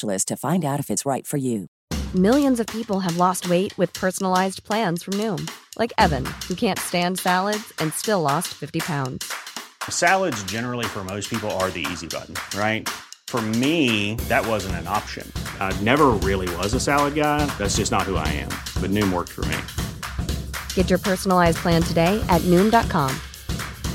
to find out if it's right for you. Millions of people have lost weight with personalized plans from Noom, like Evan, who can't stand salads and still lost 50 pounds. Salads, generally, for most people, are the easy button, right? For me, that wasn't an option. I never really was a salad guy. That's just not who I am. But Noom worked for me. Get your personalized plan today at Noom.com.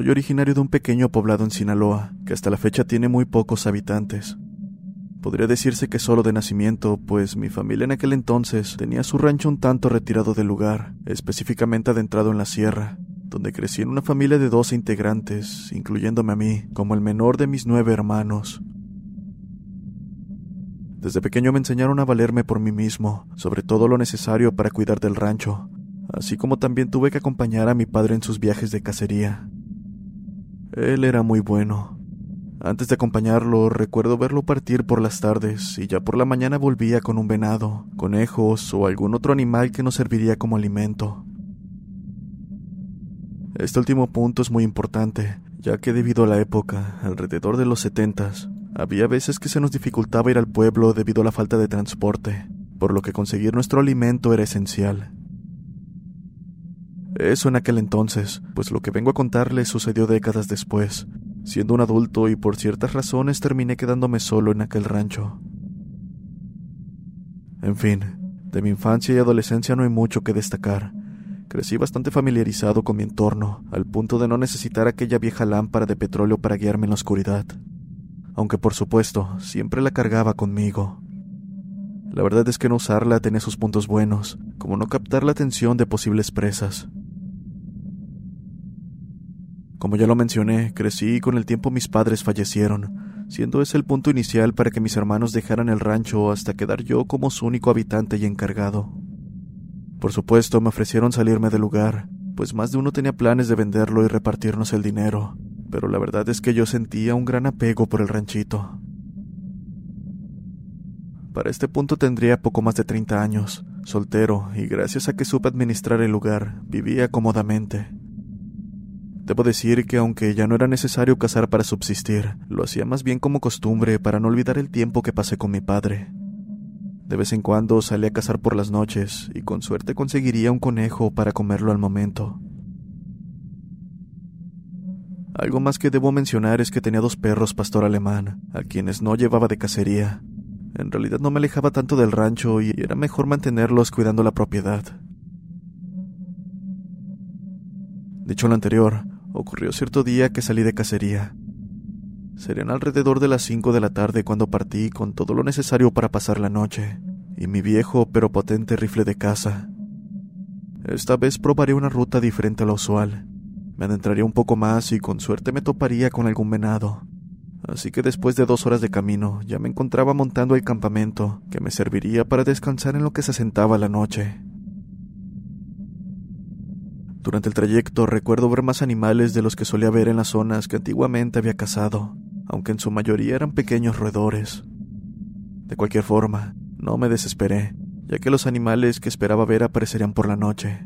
Soy originario de un pequeño poblado en Sinaloa, que hasta la fecha tiene muy pocos habitantes. Podría decirse que solo de nacimiento, pues mi familia en aquel entonces tenía su rancho un tanto retirado del lugar, específicamente adentrado en la sierra, donde crecí en una familia de 12 integrantes, incluyéndome a mí, como el menor de mis nueve hermanos. Desde pequeño me enseñaron a valerme por mí mismo, sobre todo lo necesario para cuidar del rancho, así como también tuve que acompañar a mi padre en sus viajes de cacería. Él era muy bueno. Antes de acompañarlo, recuerdo verlo partir por las tardes y ya por la mañana volvía con un venado, conejos o algún otro animal que nos serviría como alimento. Este último punto es muy importante, ya que debido a la época, alrededor de los setentas, había veces que se nos dificultaba ir al pueblo debido a la falta de transporte, por lo que conseguir nuestro alimento era esencial. Eso en aquel entonces, pues lo que vengo a contarles sucedió décadas después. Siendo un adulto y por ciertas razones terminé quedándome solo en aquel rancho. En fin, de mi infancia y adolescencia no hay mucho que destacar. Crecí bastante familiarizado con mi entorno, al punto de no necesitar aquella vieja lámpara de petróleo para guiarme en la oscuridad. Aunque por supuesto, siempre la cargaba conmigo. La verdad es que no usarla tenía sus puntos buenos, como no captar la atención de posibles presas. Como ya lo mencioné, crecí y con el tiempo mis padres fallecieron, siendo ese el punto inicial para que mis hermanos dejaran el rancho hasta quedar yo como su único habitante y encargado. Por supuesto, me ofrecieron salirme del lugar, pues más de uno tenía planes de venderlo y repartirnos el dinero, pero la verdad es que yo sentía un gran apego por el ranchito. Para este punto tendría poco más de 30 años, soltero, y gracias a que supe administrar el lugar, vivía cómodamente. Debo decir que aunque ya no era necesario cazar para subsistir, lo hacía más bien como costumbre para no olvidar el tiempo que pasé con mi padre. De vez en cuando salía a cazar por las noches y con suerte conseguiría un conejo para comerlo al momento. Algo más que debo mencionar es que tenía dos perros pastor alemán, a quienes no llevaba de cacería. En realidad no me alejaba tanto del rancho y era mejor mantenerlos cuidando la propiedad. Dicho lo anterior, ocurrió cierto día que salí de cacería. Serían alrededor de las cinco de la tarde cuando partí con todo lo necesario para pasar la noche, y mi viejo pero potente rifle de caza. Esta vez probaré una ruta diferente a la usual. Me adentraría un poco más y con suerte me toparía con algún venado. Así que después de dos horas de camino ya me encontraba montando el campamento que me serviría para descansar en lo que se sentaba la noche. Durante el trayecto recuerdo ver más animales de los que solía ver en las zonas que antiguamente había cazado aunque en su mayoría eran pequeños roedores. De cualquier forma, no me desesperé, ya que los animales que esperaba ver aparecerían por la noche.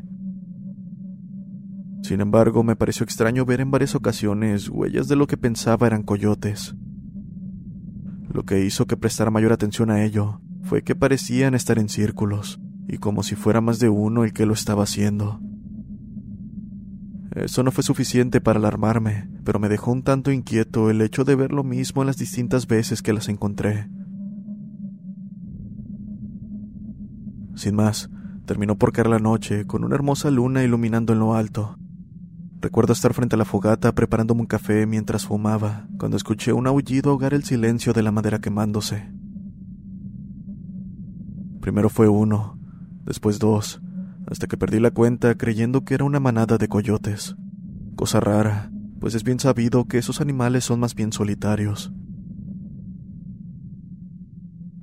Sin embargo, me pareció extraño ver en varias ocasiones huellas de lo que pensaba eran coyotes. Lo que hizo que prestara mayor atención a ello fue que parecían estar en círculos, y como si fuera más de uno el que lo estaba haciendo. Eso no fue suficiente para alarmarme, pero me dejó un tanto inquieto el hecho de ver lo mismo en las distintas veces que las encontré. Sin más, terminó por caer la noche, con una hermosa luna iluminando en lo alto. Recuerdo estar frente a la fogata preparándome un café mientras fumaba, cuando escuché un aullido ahogar el silencio de la madera quemándose. Primero fue uno, después dos, hasta que perdí la cuenta creyendo que era una manada de coyotes. Cosa rara, pues es bien sabido que esos animales son más bien solitarios.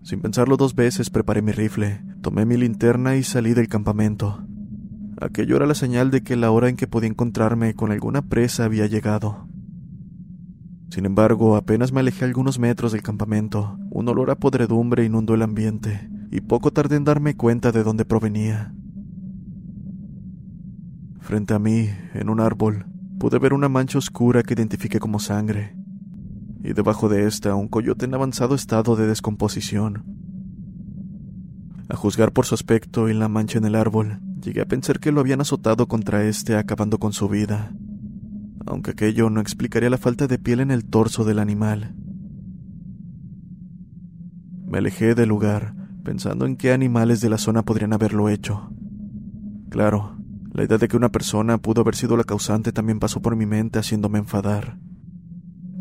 Sin pensarlo dos veces preparé mi rifle, tomé mi linterna y salí del campamento. Aquello era la señal de que la hora en que podía encontrarme con alguna presa había llegado. Sin embargo, apenas me alejé algunos metros del campamento, un olor a podredumbre inundó el ambiente, y poco tardé en darme cuenta de dónde provenía. Frente a mí, en un árbol, pude ver una mancha oscura que identifiqué como sangre, y debajo de esta un coyote en avanzado estado de descomposición. A juzgar por su aspecto y la mancha en el árbol, llegué a pensar que lo habían azotado contra este acabando con su vida, aunque aquello no explicaría la falta de piel en el torso del animal. Me alejé del lugar, pensando en qué animales de la zona podrían haberlo hecho. Claro, la idea de que una persona pudo haber sido la causante también pasó por mi mente haciéndome enfadar.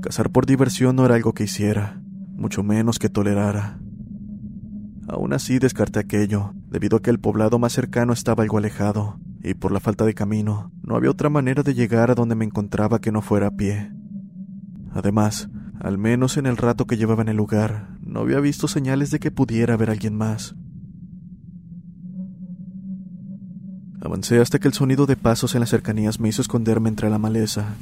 Cazar por diversión no era algo que hiciera, mucho menos que tolerara. Aún así descarté aquello, debido a que el poblado más cercano estaba algo alejado, y por la falta de camino, no había otra manera de llegar a donde me encontraba que no fuera a pie. Además, al menos en el rato que llevaba en el lugar, no había visto señales de que pudiera haber alguien más. Avancé hasta que el sonido de pasos en las cercanías me hizo esconderme entre la maleza.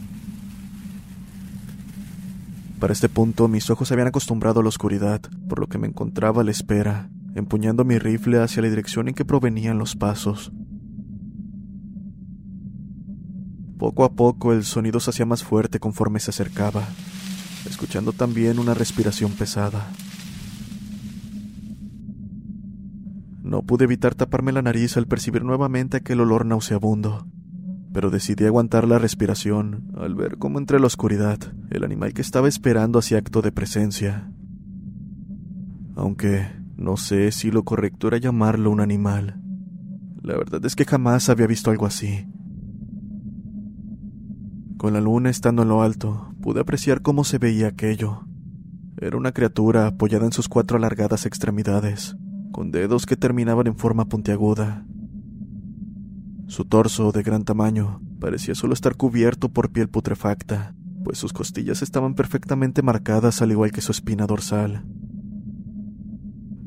Para este punto mis ojos se habían acostumbrado a la oscuridad, por lo que me encontraba a la espera, empuñando mi rifle hacia la dirección en que provenían los pasos. Poco a poco el sonido se hacía más fuerte conforme se acercaba, escuchando también una respiración pesada. No pude evitar taparme la nariz al percibir nuevamente aquel olor nauseabundo, pero decidí aguantar la respiración al ver cómo entre la oscuridad el animal que estaba esperando hacía acto de presencia. Aunque no sé si lo correcto era llamarlo un animal. La verdad es que jamás había visto algo así. Con la luna estando en lo alto, pude apreciar cómo se veía aquello. Era una criatura apoyada en sus cuatro alargadas extremidades, con dedos que terminaban en forma puntiaguda. Su torso, de gran tamaño, parecía solo estar cubierto por piel putrefacta, pues sus costillas estaban perfectamente marcadas al igual que su espina dorsal.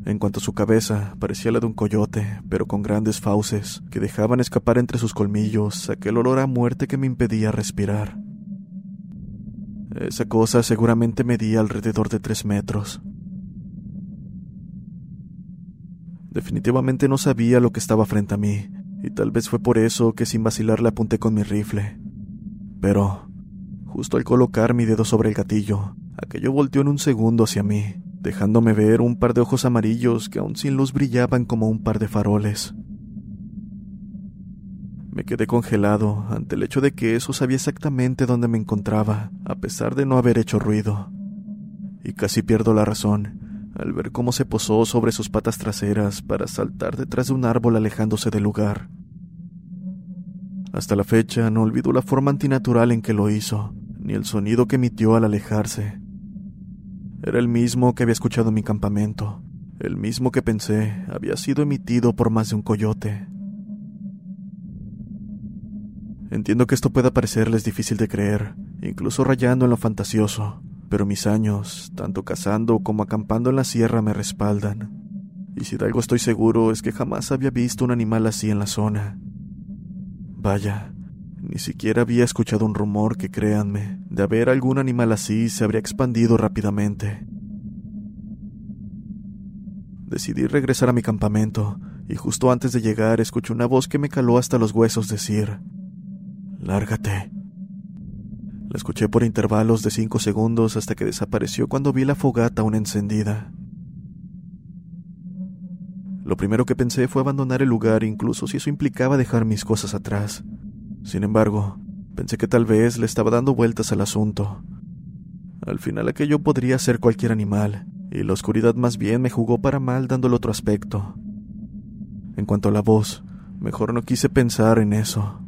En cuanto a su cabeza, parecía la de un coyote, pero con grandes fauces, que dejaban escapar entre sus colmillos aquel olor a muerte que me impedía respirar. Esa cosa seguramente medía alrededor de tres metros. Definitivamente no sabía lo que estaba frente a mí, y tal vez fue por eso que sin vacilar le apunté con mi rifle. pero justo al colocar mi dedo sobre el gatillo, aquello volteó en un segundo hacia mí, dejándome ver un par de ojos amarillos que aún sin luz brillaban como un par de faroles. Me quedé congelado ante el hecho de que eso sabía exactamente dónde me encontraba, a pesar de no haber hecho ruido. Y casi pierdo la razón al ver cómo se posó sobre sus patas traseras para saltar detrás de un árbol alejándose del lugar. Hasta la fecha no olvido la forma antinatural en que lo hizo, ni el sonido que emitió al alejarse. Era el mismo que había escuchado en mi campamento, el mismo que pensé había sido emitido por más de un coyote. Entiendo que esto pueda parecerles difícil de creer, incluso rayando en lo fantasioso, pero mis años, tanto cazando como acampando en la sierra, me respaldan. Y si de algo estoy seguro es que jamás había visto un animal así en la zona. Vaya, ni siquiera había escuchado un rumor que, créanme, de haber algún animal así se habría expandido rápidamente. Decidí regresar a mi campamento, y justo antes de llegar escuché una voz que me caló hasta los huesos decir, Lárgate. La escuché por intervalos de cinco segundos hasta que desapareció cuando vi la fogata aún encendida. Lo primero que pensé fue abandonar el lugar, incluso si eso implicaba dejar mis cosas atrás. Sin embargo, pensé que tal vez le estaba dando vueltas al asunto. Al final aquello podría ser cualquier animal, y la oscuridad más bien me jugó para mal dándole otro aspecto. En cuanto a la voz, mejor no quise pensar en eso.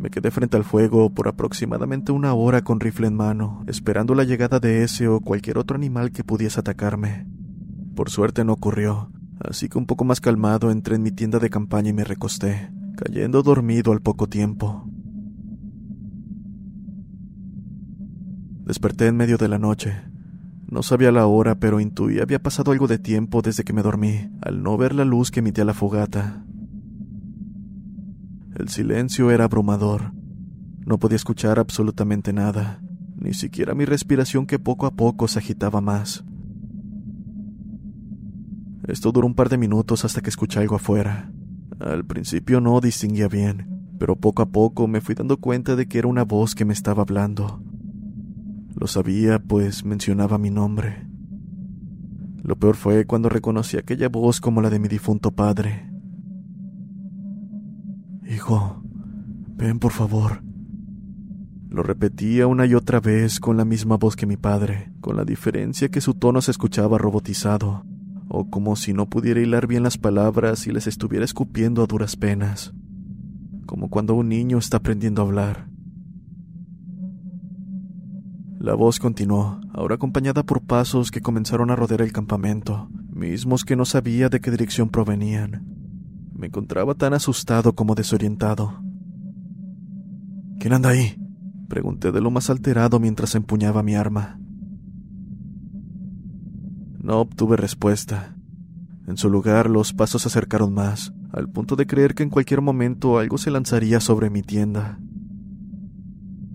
Me quedé frente al fuego por aproximadamente una hora con rifle en mano, esperando la llegada de ese o cualquier otro animal que pudiese atacarme. Por suerte no ocurrió, así que un poco más calmado entré en mi tienda de campaña y me recosté, cayendo dormido al poco tiempo. Desperté en medio de la noche. No sabía la hora, pero intuí había pasado algo de tiempo desde que me dormí, al no ver la luz que emitía la fogata. El silencio era abrumador. No podía escuchar absolutamente nada, ni siquiera mi respiración que poco a poco se agitaba más. Esto duró un par de minutos hasta que escuché algo afuera. Al principio no distinguía bien, pero poco a poco me fui dando cuenta de que era una voz que me estaba hablando. Lo sabía, pues mencionaba mi nombre. Lo peor fue cuando reconocí aquella voz como la de mi difunto padre. Hijo, ven por favor. Lo repetía una y otra vez con la misma voz que mi padre, con la diferencia que su tono se escuchaba robotizado, o como si no pudiera hilar bien las palabras y les estuviera escupiendo a duras penas, como cuando un niño está aprendiendo a hablar. La voz continuó, ahora acompañada por pasos que comenzaron a rodear el campamento, mismos que no sabía de qué dirección provenían. Me encontraba tan asustado como desorientado. ¿Quién anda ahí? Pregunté de lo más alterado mientras empuñaba mi arma. No obtuve respuesta. En su lugar, los pasos se acercaron más, al punto de creer que en cualquier momento algo se lanzaría sobre mi tienda.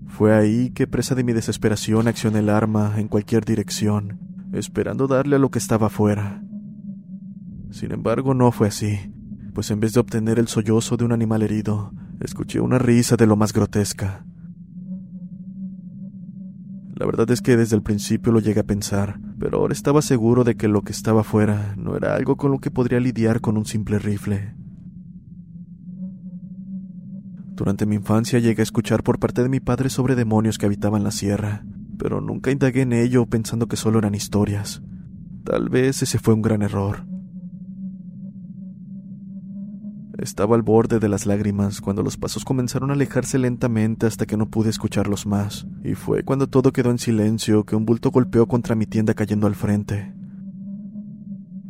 Fue ahí que, presa de mi desesperación, accioné el arma en cualquier dirección, esperando darle a lo que estaba afuera. Sin embargo, no fue así, pues en vez de obtener el sollozo de un animal herido, escuché una risa de lo más grotesca. La verdad es que desde el principio lo llegué a pensar, pero ahora estaba seguro de que lo que estaba afuera no era algo con lo que podría lidiar con un simple rifle. Durante mi infancia llegué a escuchar por parte de mi padre sobre demonios que habitaban la sierra, pero nunca indagué en ello pensando que solo eran historias. Tal vez ese fue un gran error. Estaba al borde de las lágrimas cuando los pasos comenzaron a alejarse lentamente hasta que no pude escucharlos más, y fue cuando todo quedó en silencio que un bulto golpeó contra mi tienda cayendo al frente.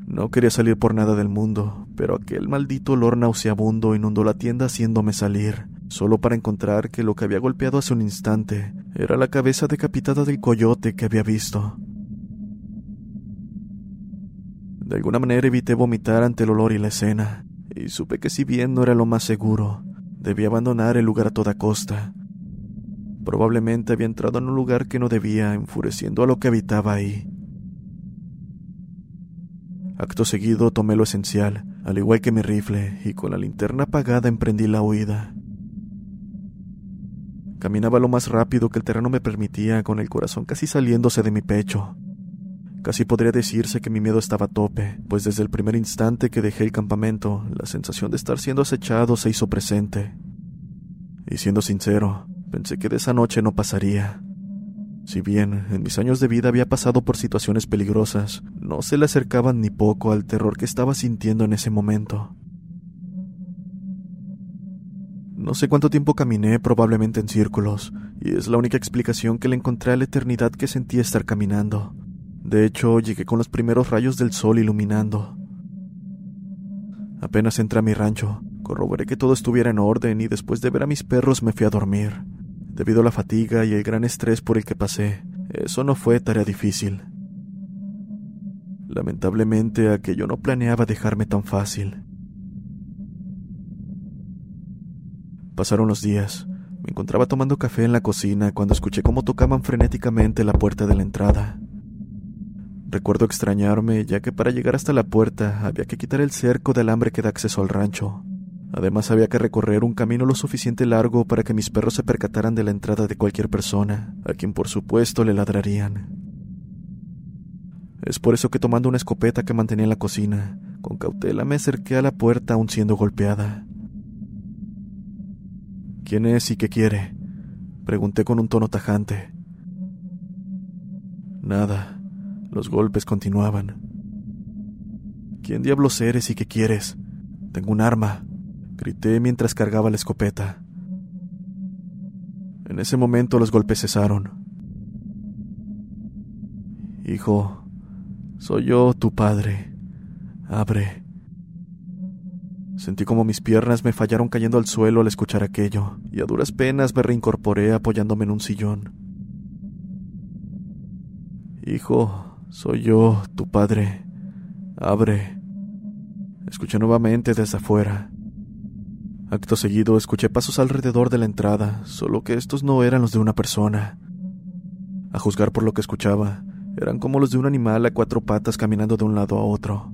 No quería salir por nada del mundo, pero aquel maldito olor nauseabundo inundó la tienda haciéndome salir, solo para encontrar que lo que había golpeado hace un instante era la cabeza decapitada del coyote que había visto. De alguna manera evité vomitar ante el olor y la escena, y supe que si bien no era lo más seguro, debía abandonar el lugar a toda costa. Probablemente había entrado en un lugar que no debía, enfureciendo a lo que habitaba ahí. Acto seguido tomé lo esencial, al igual que mi rifle, y con la linterna apagada emprendí la huida. Caminaba lo más rápido que el terreno me permitía, con el corazón casi saliéndose de mi pecho. Casi podría decirse que mi miedo estaba a tope, pues desde el primer instante que dejé el campamento, la sensación de estar siendo acechado se hizo presente. Y siendo sincero, pensé que de esa noche no pasaría. Si bien en mis años de vida había pasado por situaciones peligrosas, no se le acercaban ni poco al terror que estaba sintiendo en ese momento. No sé cuánto tiempo caminé, probablemente en círculos, y es la única explicación que le encontré a la eternidad que sentí estar caminando. De hecho, llegué con los primeros rayos del sol iluminando. Apenas entré a mi rancho, corroboré que todo estuviera en orden y después de ver a mis perros me fui a dormir. Debido a la fatiga y el gran estrés por el que pasé, eso no fue tarea difícil. Lamentablemente aquello no planeaba dejarme tan fácil. Pasaron los días. Me encontraba tomando café en la cocina cuando escuché cómo tocaban frenéticamente la puerta de la entrada. Recuerdo extrañarme, ya que para llegar hasta la puerta había que quitar el cerco de alambre que da acceso al rancho. Además había que recorrer un camino lo suficiente largo para que mis perros se percataran de la entrada de cualquier persona, a quien por supuesto le ladrarían. Es por eso que tomando una escopeta que mantenía en la cocina, con cautela me acerqué a la puerta aún siendo golpeada. ¿Quién es y qué quiere? Pregunté con un tono tajante. Nada. Los golpes continuaban. ¿Quién diablos eres y qué quieres? Tengo un arma, grité mientras cargaba la escopeta. En ese momento los golpes cesaron. Hijo, soy yo, tu padre. Abre. Sentí como mis piernas me fallaron cayendo al suelo al escuchar aquello, y a duras penas me reincorporé apoyándome en un sillón. Hijo, soy yo, tu padre. Abre. Escuché nuevamente desde afuera. Acto seguido escuché pasos alrededor de la entrada, solo que estos no eran los de una persona. A juzgar por lo que escuchaba, eran como los de un animal a cuatro patas caminando de un lado a otro.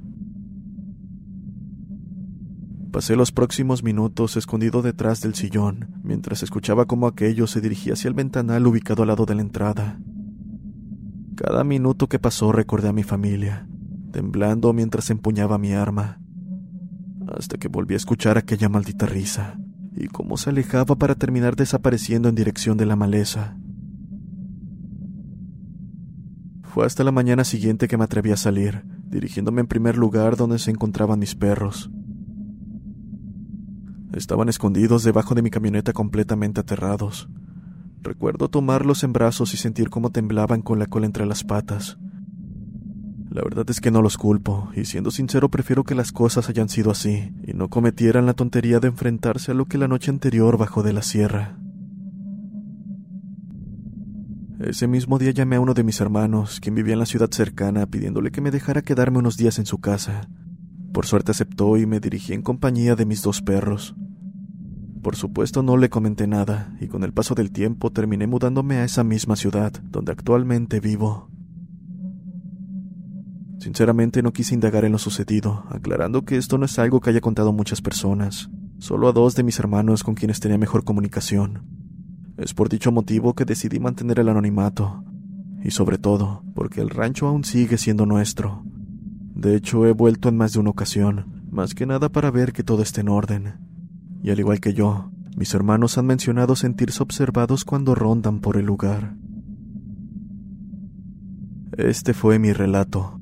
Pasé los próximos minutos escondido detrás del sillón, mientras escuchaba cómo aquello se dirigía hacia el ventanal ubicado al lado de la entrada. Cada minuto que pasó recordé a mi familia, temblando mientras empuñaba mi arma, hasta que volví a escuchar aquella maldita risa y cómo se alejaba para terminar desapareciendo en dirección de la maleza. Fue hasta la mañana siguiente que me atreví a salir, dirigiéndome en primer lugar donde se encontraban mis perros. Estaban escondidos debajo de mi camioneta completamente aterrados, Recuerdo tomarlos en brazos y sentir cómo temblaban con la cola entre las patas. La verdad es que no los culpo, y siendo sincero prefiero que las cosas hayan sido así, y no cometieran la tontería de enfrentarse a lo que la noche anterior bajó de la sierra. Ese mismo día llamé a uno de mis hermanos, quien vivía en la ciudad cercana, pidiéndole que me dejara quedarme unos días en su casa. Por suerte aceptó y me dirigí en compañía de mis dos perros. Por supuesto no le comenté nada, y con el paso del tiempo terminé mudándome a esa misma ciudad, donde actualmente vivo. Sinceramente no quise indagar en lo sucedido, aclarando que esto no es algo que haya contado muchas personas, solo a dos de mis hermanos con quienes tenía mejor comunicación. Es por dicho motivo que decidí mantener el anonimato, y sobre todo porque el rancho aún sigue siendo nuestro. De hecho, he vuelto en más de una ocasión, más que nada para ver que todo esté en orden y al igual que yo, mis hermanos han mencionado sentirse observados cuando rondan por el lugar. Este fue mi relato.